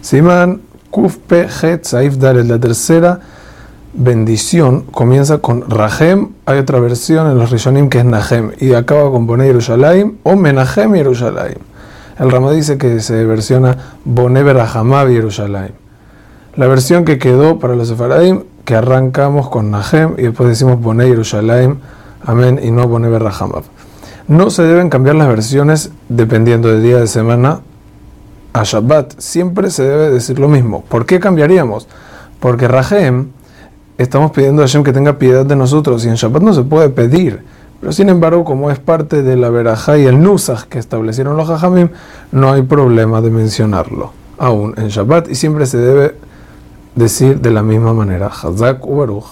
Siman Kuf Pe Het Saif Dalet, la tercera bendición comienza con Rahem, hay otra versión en los Rishonim que es Nahem, y acaba con Boné Yerushalayim o Menahem Yerushalayim. El Ramá dice que se versiona Boné Berahamav Yerushalayim. La versión que quedó para los Sefaradim, que arrancamos con Nahem y después decimos Boné Yerushalayim, Amén, y no Boné Berahamav. No se deben cambiar las versiones dependiendo del día de semana a Shabbat. Siempre se debe decir lo mismo. ¿Por qué cambiaríamos? Porque Rahem estamos pidiendo a Hashem que tenga piedad de nosotros y en Shabbat no se puede pedir. Pero sin embargo, como es parte de la verajá y el nusach que establecieron los hajamim, no hay problema de mencionarlo aún en Shabbat y siempre se debe decir de la misma manera. Hazak u